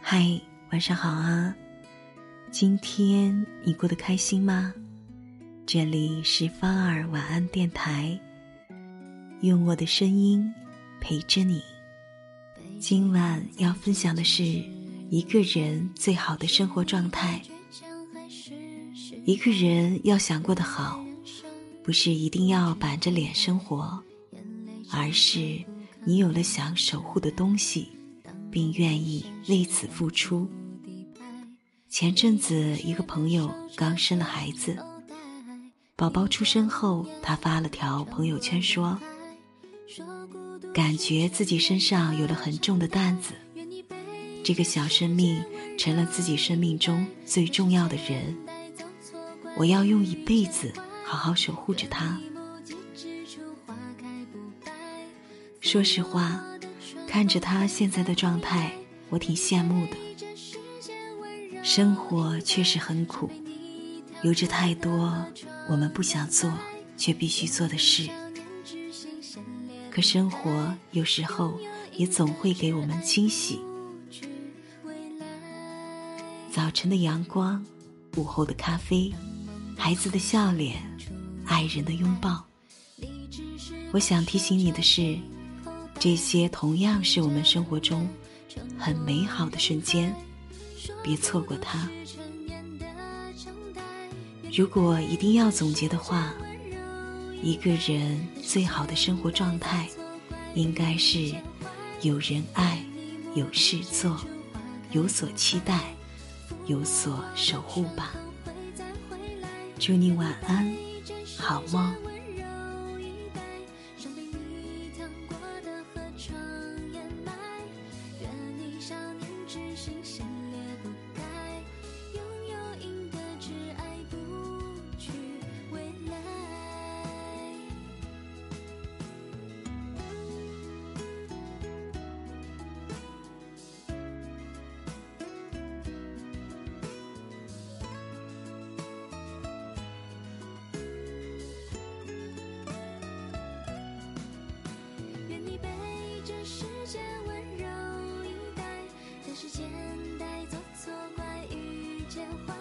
嗨，晚上好啊！今天你过得开心吗？这里是芳儿晚安电台，用我的声音陪着你。今晚要分享的是一个人最好的生活状态。一个人要想过得好，不是一定要板着脸生活，而是你有了想守护的东西。并愿意为此付出。前阵子，一个朋友刚生了孩子，宝宝出生后，他发了条朋友圈说：“感觉自己身上有了很重的担子，这个小生命成了自己生命中最重要的人，我要用一辈子好好守护着他。”说实话。看着他现在的状态，我挺羡慕的。生活确实很苦，有着太多我们不想做却必须做的事。可生活有时候也总会给我们惊喜。早晨的阳光，午后的咖啡，孩子的笑脸，爱人的拥抱。我想提醒你的是。这些同样是我们生活中很美好的瞬间，别错过它。如果一定要总结的话，一个人最好的生活状态，应该是有人爱，有事做，有所期待，有所守护吧。祝你晚安，好梦。花。